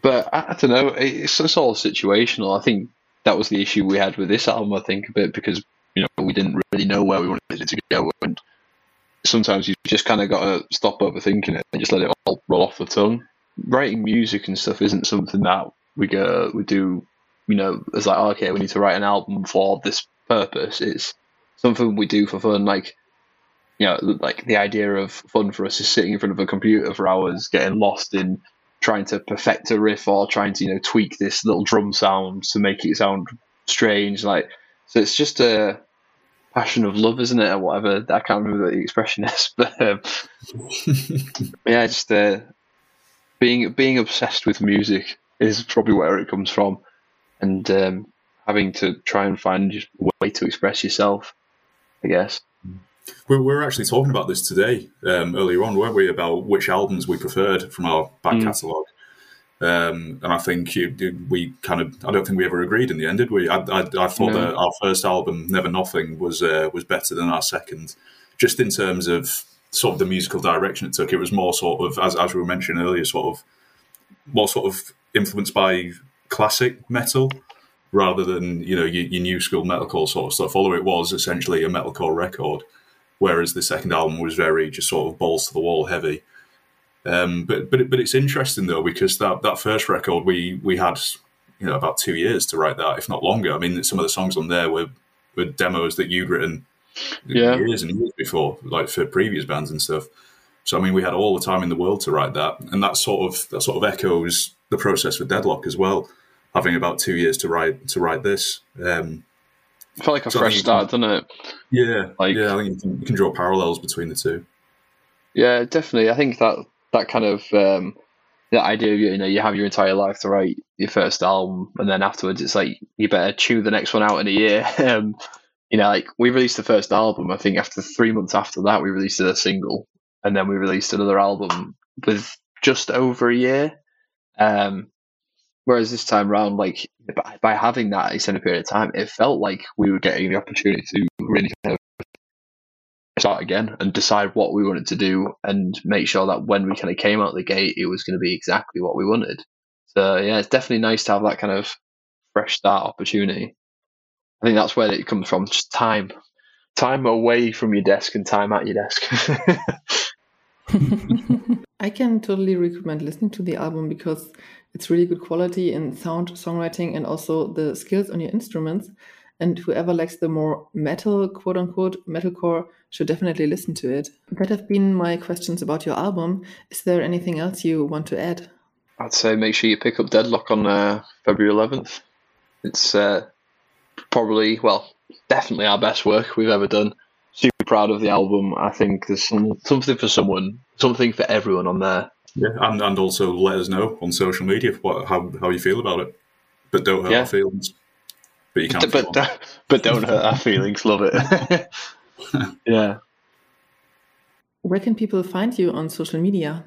but I, I don't know. It's, it's all situational. I think that was the issue we had with this album. I think a bit because you know we didn't really know where we wanted it to go, and sometimes you just kind of got to stop overthinking it and just let it all roll off the tongue. Writing music and stuff isn't something that we go we do. You know, it's like okay, we need to write an album for this purpose. It's something we do for fun, like you know, like the idea of fun for us is sitting in front of a computer for hours, getting lost in trying to perfect a riff or trying to, you know, tweak this little drum sound to make it sound strange. Like, so it's just a passion of love, isn't it, or whatever? I can't remember what the expression is, but um, yeah, just uh, being being obsessed with music is probably where it comes from, and um, having to try and find just a way to express yourself, I guess. We we were actually talking about this today um, earlier on, weren't we? About which albums we preferred from our back Mm. catalogue. Um, and I think you, we kind of, I don't think we ever agreed in the end, did we? I, I, I thought No. that our first album, Never Nothing, was uh, was better than our second, just in terms of sort of the musical direction it took. It was more sort of, as, as we were mentioning earlier, sort of more sort of influenced by classic metal rather than you know your, your new school metalcore sort of stuff. Although it was essentially a metalcore record, whereas the second album was very just sort of balls to the wall heavy. Um, but but but it's interesting though because that that first record we we had you know about two years to write that, if not longer. I mean, some of the songs on there were were demos that you'd written Yeah. years and years before, like for previous bands and stuff. So I mean, we had all the time in the world to write that, and that sort of that sort of echoes the process for Deadlock as well, having about two years to write to write this. Um, It felt like a So fresh start, doesn't it? yeah, Like- yeah, I think you can, you can draw parallels between the two. Yeah, definitely. I think that that kind of um, the idea of you know you have your entire life to write your first album, and then afterwards it's like you better chew the next one out in a year. um, you know, like we released the first album. I think after three months after that, we released a single, and then we released another album with just over a year. Um, whereas this time round, like by, by having that extended period of time, it felt like we were getting the opportunity to really kind start again and decide what we wanted to do and make sure that when we kind of came out the gate, it was going to be exactly what we wanted. So yeah, it's definitely nice to have that kind of fresh start opportunity. I think that's where it comes from, just time, time away from your desk and time at your desk. I can totally recommend listening to the album because it's really good quality in sound, songwriting, and also the skills on your instruments. And whoever likes the more metal, quote unquote, metalcore, should definitely listen to it. That have been my questions about your album. Is there anything else you want to add? I'd say make sure you pick up Deadlock on uh, February 11th. It's uh, probably, well, definitely our best work we've ever done. Super proud of the album. I think there's some, something for someone, something for everyone on there. Yeah, and and also let us know on social media what how how you feel about it, but don't hurt Yeah. our feelings. But you can but, but, but don't hurt our feelings. Love it. yeah. Where can people find you on social media?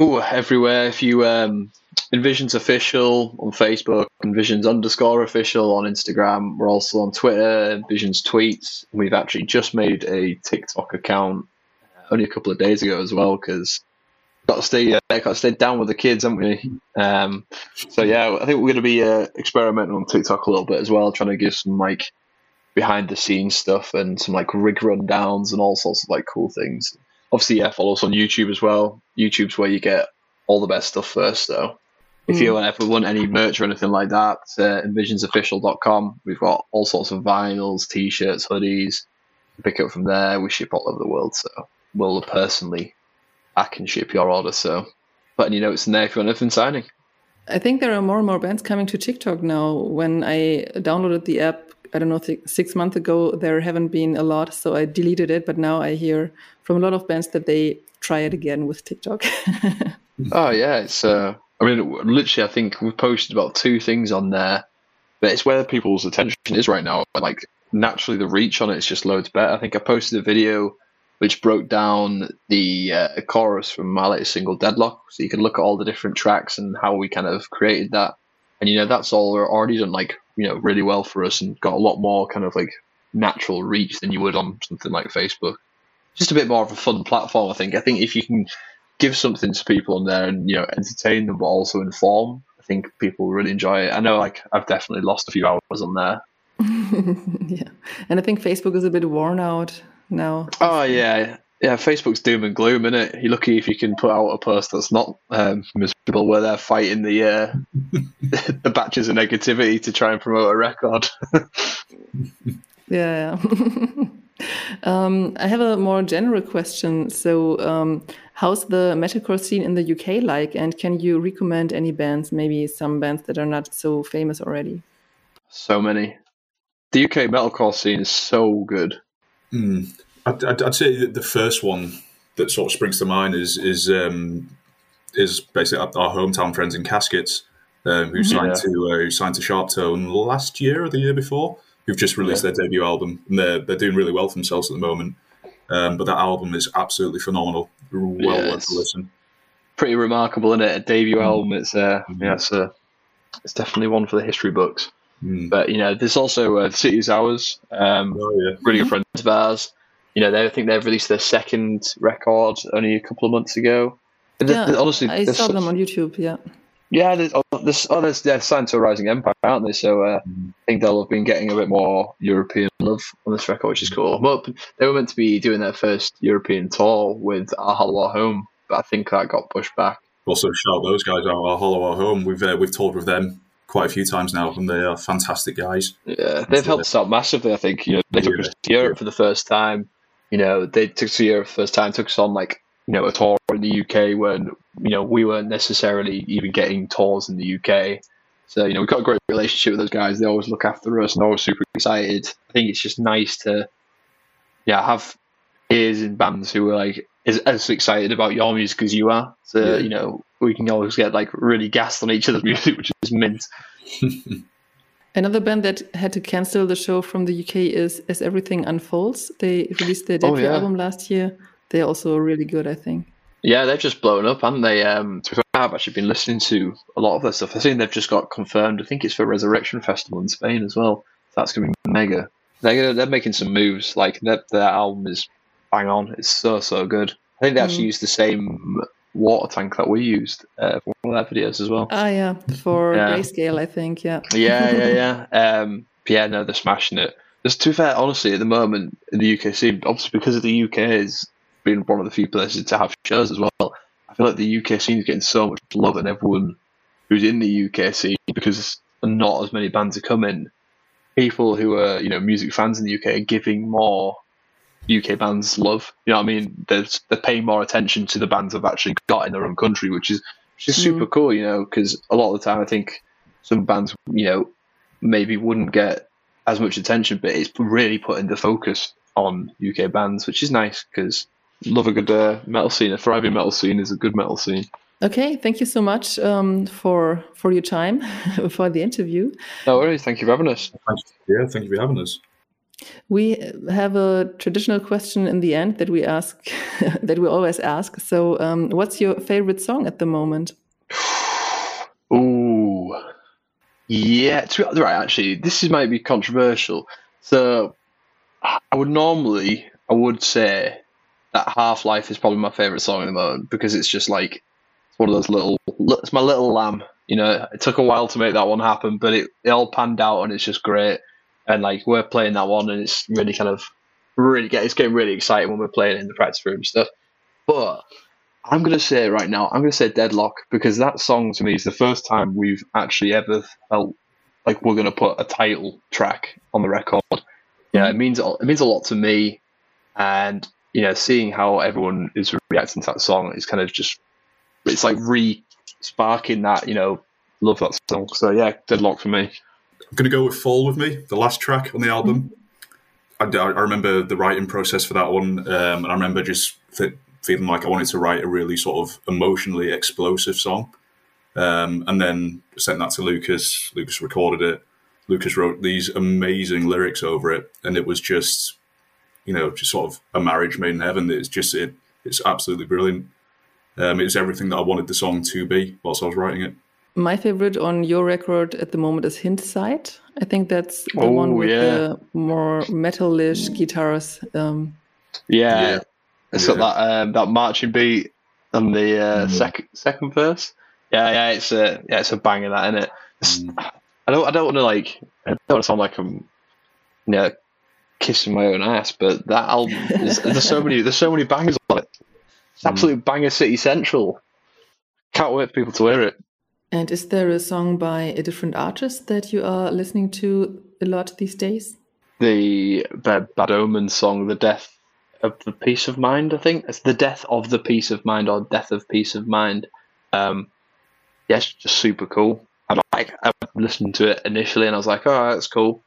Ooh, everywhere. If you um, Envisions official on Facebook, Envisions underscore official on Instagram. We're also on Twitter. Envisions tweets. We've actually just made a TikTok account only a couple of days ago as well because got to stay uh, got to stay down with the kids, haven't we? Um, so yeah, I think we're going to be uh, experimenting on TikTok a little bit as well, trying to give some like behind the scenes stuff and some like rig rundowns and all sorts of like cool things. Obviously, yeah, follow us on YouTube as well. YouTube's where you get all the best stuff first, though. If you ever want any merch or anything like that, uh, envisionsofficial.com. We've got all sorts of vinyls, t-shirts, hoodies. Pick it up from there. We ship all over the world, so we'll personally, I can ship your order. So, putting your notes in there if you want anything signing. I think there are more and more bands coming to TikTok now. When I downloaded the app, I don't know, six months ago, there haven't been a lot, so I deleted it. But now I hear from a lot of bands that they try it again with TikTok. Oh yeah, it's. Uh, I mean, literally, I think we've posted about two things on there, but it's where people's attention is right now. Like naturally, the reach on it is just loads better. I think I posted a video which broke down the uh, chorus from my latest single, Deadlock, so you can look at all the different tracks and how we kind of created that. And you know, that's all already done like you know really well for us and got a lot more kind of like natural reach than you would on something like Facebook. Just a bit more of a fun platform, I think. I think if you can give something to people on there and you know entertain them but also inform i think people really enjoy it i know like i've definitely lost a few hours on there yeah. And I think Facebook is a bit worn out now. oh yeah yeah facebook's doom and gloom isn't it you're lucky if you can put out a post that's not um, miserable where they're fighting the uh, the batches of negativity to try and promote a record Yeah. yeah. um, I have a more general question. So, um, how's the metalcore scene in the UK like? And can you recommend any bands, maybe some bands that are not so famous already? so many the uk metalcore scene is so good Hmm. I'd, I'd, I'd say the first one that sort of springs to mind is is um, is basically our hometown friends in Caskets, um, who signed Yeah. to uh, who signed to Sharptone last year or the year before, who've just released their debut album, and they're they're doing really well for themselves at the moment. Um, but that album is absolutely phenomenal. Well worth Yes. a listen. pretty remarkable in it a debut album it's uh yeah it's uh, it's definitely one for the history books Mm. But you know, there's also uh, City is Ours, um, Oh yeah, really good friends of ours. You know, they I think they've released their second record only a couple of months ago. And th- Yeah, th- honestly, I saw such- them on YouTube. Yeah. Yeah, there's, oh, there's, oh, there's, they're signed to Arising Empire, aren't they? So uh, Mm. I think they'll have been getting a bit more European love on this record, which is cool. Well, they were meant to be doing their first European tour with Our Hollow Our Home, but I think that got pushed back. Also, shout those guys out. Our Hollow Our Home. We've uh, we've toured with them quite a few times now, and they are fantastic guys. Yeah, they've helped us out massively. I think you know they took Yeah. us to Europe for the first time. You know, they took us to Europe for the first time, took us on like you know a tour in the UK when you know we weren't necessarily even getting tours in the UK. So you know we've got a great relationship with those guys. They always look after us, and always super excited. I think it's just nice to yeah have ears in bands who are like as, as excited about your music as you are. So Yeah. you know we can always get like really gassed on each other's music, which is mint. Another band that had to cancel the show from the UK is As Everything Unfolds. They released their Oh, debut yeah. album last year. They're also really good, I think. Yeah, they've just blown up, haven't they? Um, to be fair, I've actually been listening to a lot of their stuff. I've seen they've just got confirmed. I think it's for Resurrection Festival in Spain as well. That's going to be mega. They're they're making some moves. Like their, their album is bang on. It's so so good. I think they actually Mm. used the same water tank that we used uh, for one of their videos as well. Ah, yeah, for Yeah. Grayscale, I think. Yeah. yeah, yeah, yeah. Um, yeah, no, they're smashing it. Just to be fair, honestly, at the moment in the UK scene, obviously because of the UK has been one of the few places to have shows as well. I feel like the UK scene is getting so much love, and everyone who's in the UK scene because not as many bands are coming. People who are you know music fans in the UK are giving more UK bands love. You know what I mean? There's, they're paying more attention to the bands they've actually got in their own country, which is which is super cool. You know, because a lot of the time I think some bands you know maybe wouldn't get as much attention, but it's really putting the focus on UK bands, which is nice because love a good uh, metal scene. A thriving metal scene is a good metal scene. Okay, thank you so much um, for for your time for the interview. No worries. Thank you for having us. Yeah, thank you for having us. We have a traditional question in the end that we ask, that we always ask. So, um, what's your favorite song at the moment? Ooh, yeah. Right, actually, this is might be controversial. So, I would normally, I would say that Half Life is probably my favorite song at the moment because it's just like it's one of those little, it's my little lamb. You know, it took a while to make that one happen, but it, it all panned out and it's just great. And like we're playing that one, and it's really kind of really get it's getting really exciting when we're playing in the practice room stuff. But I'm gonna say right now, I'm gonna say Deadlock because that song to me is the first time we've actually ever felt like we're gonna put a title track on the record. Yeah, it mm-hmm. means it means a lot to me, and you know, seeing how everyone is reacting to that song is kind of just it's like re sparking that you know love that song. So yeah, Deadlock for me. I'm going to go with Fall With Me, the last track on the album. I, I remember the writing process for that one, um, and I remember just fe- feeling like I wanted to write a really sort of emotionally explosive song. Um, and then sent that to Lucas. Lucas recorded it. Lucas wrote these amazing lyrics over it, and it was just, you know, just sort of a marriage made in heaven. It's just it. It's absolutely brilliant. Um, was everything that I wanted the song to be whilst I was writing it. My favorite on your record at the moment is Hindsight. I think that's the Oh, one with yeah. the more metalish guitars. Um, Yeah, Yeah. it's got that um, that marching beat on the uh, Mm. second second verse. Yeah, yeah, it's a yeah, it's a banger that in it. I don't I don't want to like I don't want to sound like I'm you know, kissing my own ass, but that album is, there's so many there's so many bangers on it. It's absolute banger city central. Can't wait for people to hear it. And is there a song by a different artist that you are listening to a lot these days? the Bad Omens song, "The Death of the Peace of Mind." I think it's the Death of the Peace of Mind or Death of Peace of Mind. Um, yeah, just super cool. I like I listened to it initially and I was like, "Oh, that's cool,"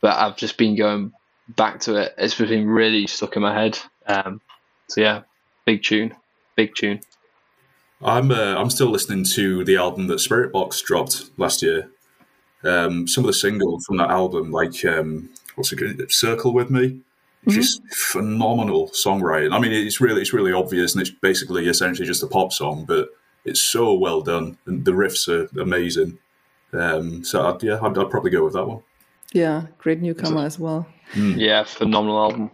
but I've just been going back to it. It's been really stuck in my head. Um, so yeah, big tune, big tune. I'm uh, I'm still listening to the album that Spiritbox dropped last year. Um, some of the singles from that album, like um, what's it called? Circle with Me, just phenomenal songwriting. I mean, it's really it's really obvious, and it's basically essentially just a pop song, but it's so well done, and the riffs are amazing. Um, so I'd, yeah, I'd, I'd probably go with that one. Yeah, great newcomer as well. Yeah, phenomenal album.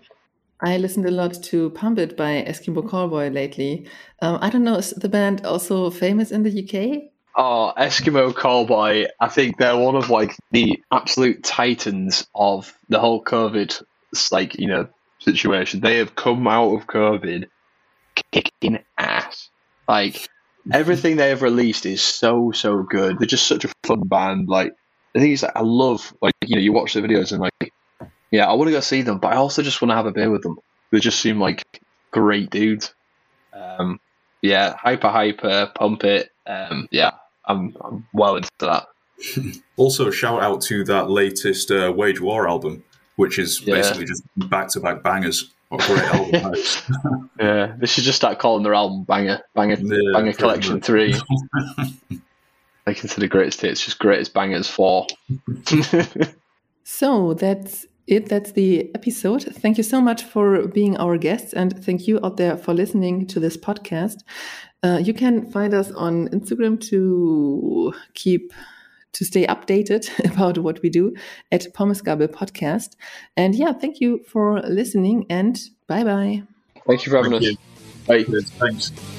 I listened a lot to Pump It by Eskimo Callboy lately. Um, I don't know, is the band also famous in the UK? Oh, Eskimo Callboy. I think they're one of like the absolute titans of the whole COVID like you know situation. They have come out of COVID kicking ass. Like everything they have released is so so good. They're just such a fun band. Like the thing is, I love like you know you watch the videos and like yeah, I want to go see them, but I also just want to have a beer with them. They just seem like great dudes. Um, yeah, hyper hyper, pump it. Um, yeah, I'm I'm well into that. also, shout out to that latest uh, Wage War album, which is Yeah. basically just back to back bangers. Great album! Yeah, they should just start calling their album Banger Banger Yeah, Banger Collection much. Three. Like instead of greatest hits, just greatest bangers four. So that's it. That's the episode. Thank you so much for being our guests, and thank you out there for listening to this podcast. Uh, you can find us on Instagram to keep to stay updated about what we do at Pommes Gabel Podcast. And yeah, thank you for listening, and bye bye. Thank you for having Thank us. Bye. Thanks.